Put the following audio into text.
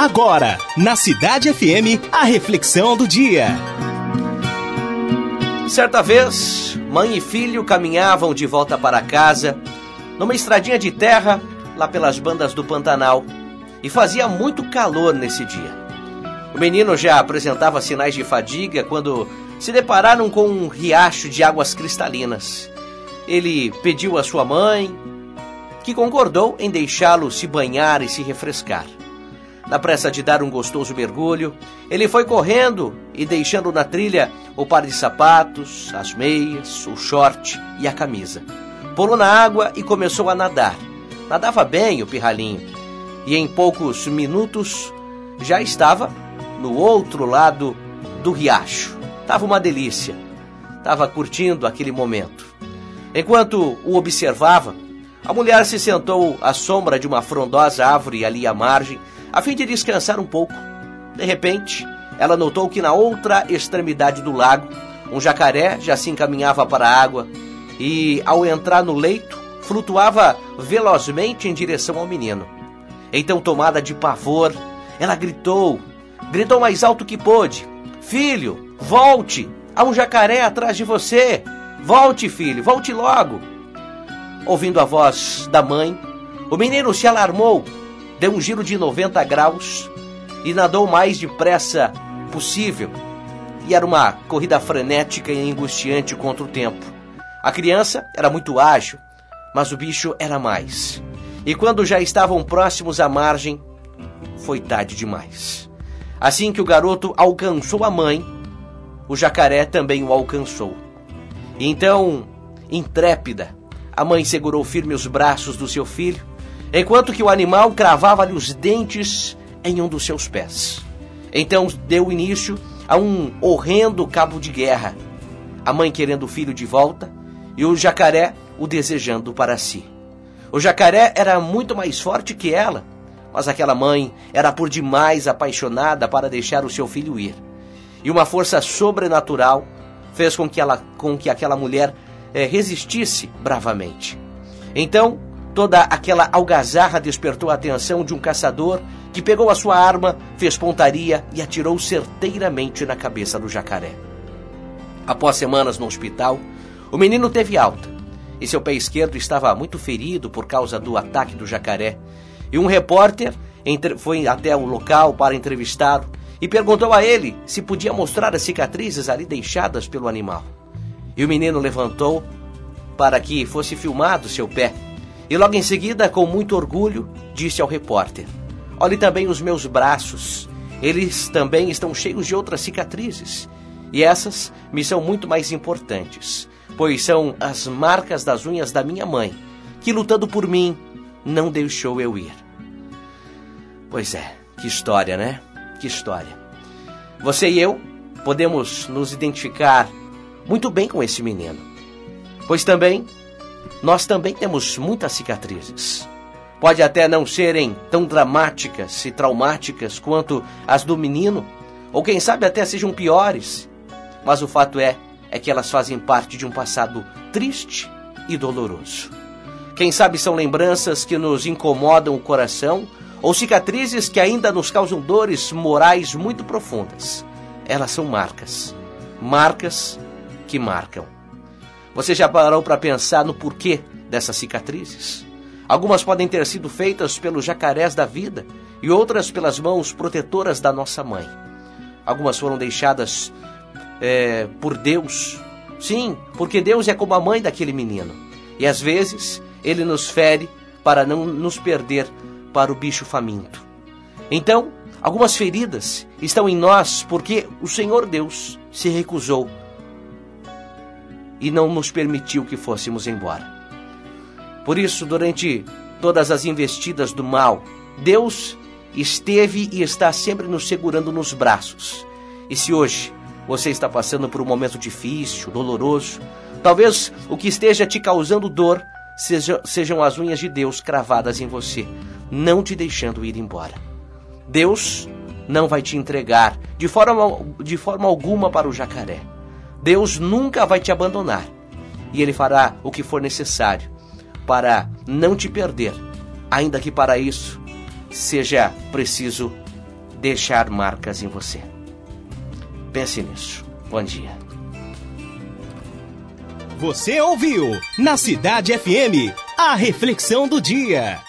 Agora, na Cidade FM, a reflexão do dia. Certa vez, mãe e filho caminhavam de volta para casa, numa estradinha de terra, lá pelas bandas do Pantanal, e fazia muito calor nesse dia. O menino já apresentava sinais de fadiga quando se depararam com um riacho de águas cristalinas. Ele pediu à sua mãe, que concordou em deixá-lo se banhar e se refrescar. Na pressa de dar um gostoso mergulho, ele foi correndo e deixando na trilha o par de sapatos, as meias, o short e a camisa. Pulou na água e começou a nadar. Nadava bem o pirralhinho e em poucos minutos já estava no outro lado do riacho. Tava uma delícia. Tava curtindo aquele momento. Enquanto o observava, a mulher se sentou à sombra de uma frondosa árvore ali à margem, a fim de descansar um pouco. De repente, ela notou que na outra extremidade do lago, um jacaré já se encaminhava para a água e, ao entrar no leito, flutuava velozmente em direção ao menino. Então, tomada de pavor, ela gritou, gritou mais alto que pôde: Filho, volte! Há um jacaré atrás de você! Volte, filho, volte logo! Ouvindo a voz da mãe, o menino se alarmou, deu um giro de 90 graus e nadou o mais depressa possível. E era uma corrida frenética e angustiante contra o tempo. A criança era muito ágil, mas o bicho era mais. E quando já estavam próximos à margem, foi tarde demais. Assim que o garoto alcançou a mãe, o jacaré também o alcançou. Então, intrépida, a mãe segurou firme os braços do seu filho, enquanto que o animal cravava-lhe os dentes em um dos seus pés. Então deu início a um horrendo cabo de guerra. A mãe querendo o filho de volta e o jacaré o desejando para si. O jacaré era muito mais forte que ela, mas aquela mãe era por demais apaixonada para deixar o seu filho ir. E uma força sobrenatural fez com que, ela, com que aquela mulher é, resistisse bravamente. Então, toda aquela algazarra despertou a atenção de um caçador que pegou a sua arma, fez pontaria e atirou certeiramente na cabeça do jacaré. Após semanas no hospital, o menino teve alta e seu pé esquerdo estava muito ferido por causa do ataque do jacaré. E um repórter foi até o local para entrevistá-lo e perguntou a ele se podia mostrar as cicatrizes ali deixadas pelo animal. E o menino levantou para que fosse filmado seu pé. E logo em seguida, com muito orgulho, disse ao repórter: Olhe também os meus braços. Eles também estão cheios de outras cicatrizes. E essas me são muito mais importantes, pois são as marcas das unhas da minha mãe, que lutando por mim não deixou eu ir. Pois é, que história, né? Que história. Você e eu podemos nos identificar muito bem com esse menino. Pois também, nós também temos muitas cicatrizes. Pode até não serem tão dramáticas e traumáticas quanto as do menino, ou quem sabe até sejam piores, mas o fato é é que elas fazem parte de um passado triste e doloroso. Quem sabe são lembranças que nos incomodam o coração ou cicatrizes que ainda nos causam dores morais muito profundas. Elas são marcas. Marcas que marcam. Você já parou para pensar no porquê dessas cicatrizes? Algumas podem ter sido feitas pelos jacarés da vida e outras pelas mãos protetoras da nossa mãe. Algumas foram deixadas é, por Deus. Sim, porque Deus é como a mãe daquele menino. E às vezes ele nos fere para não nos perder para o bicho faminto. Então, algumas feridas estão em nós porque o Senhor Deus se recusou e não nos permitiu que fôssemos embora. Por isso, durante todas as investidas do mal, Deus esteve e está sempre nos segurando nos braços. E se hoje você está passando por um momento difícil, doloroso, talvez o que esteja te causando dor seja, sejam as unhas de Deus cravadas em você, não te deixando ir embora. Deus não vai te entregar de forma, de forma alguma para o jacaré. Deus nunca vai te abandonar e Ele fará o que for necessário para não te perder, ainda que para isso seja preciso deixar marcas em você. Pense nisso. Bom dia. Você ouviu na Cidade FM a reflexão do dia.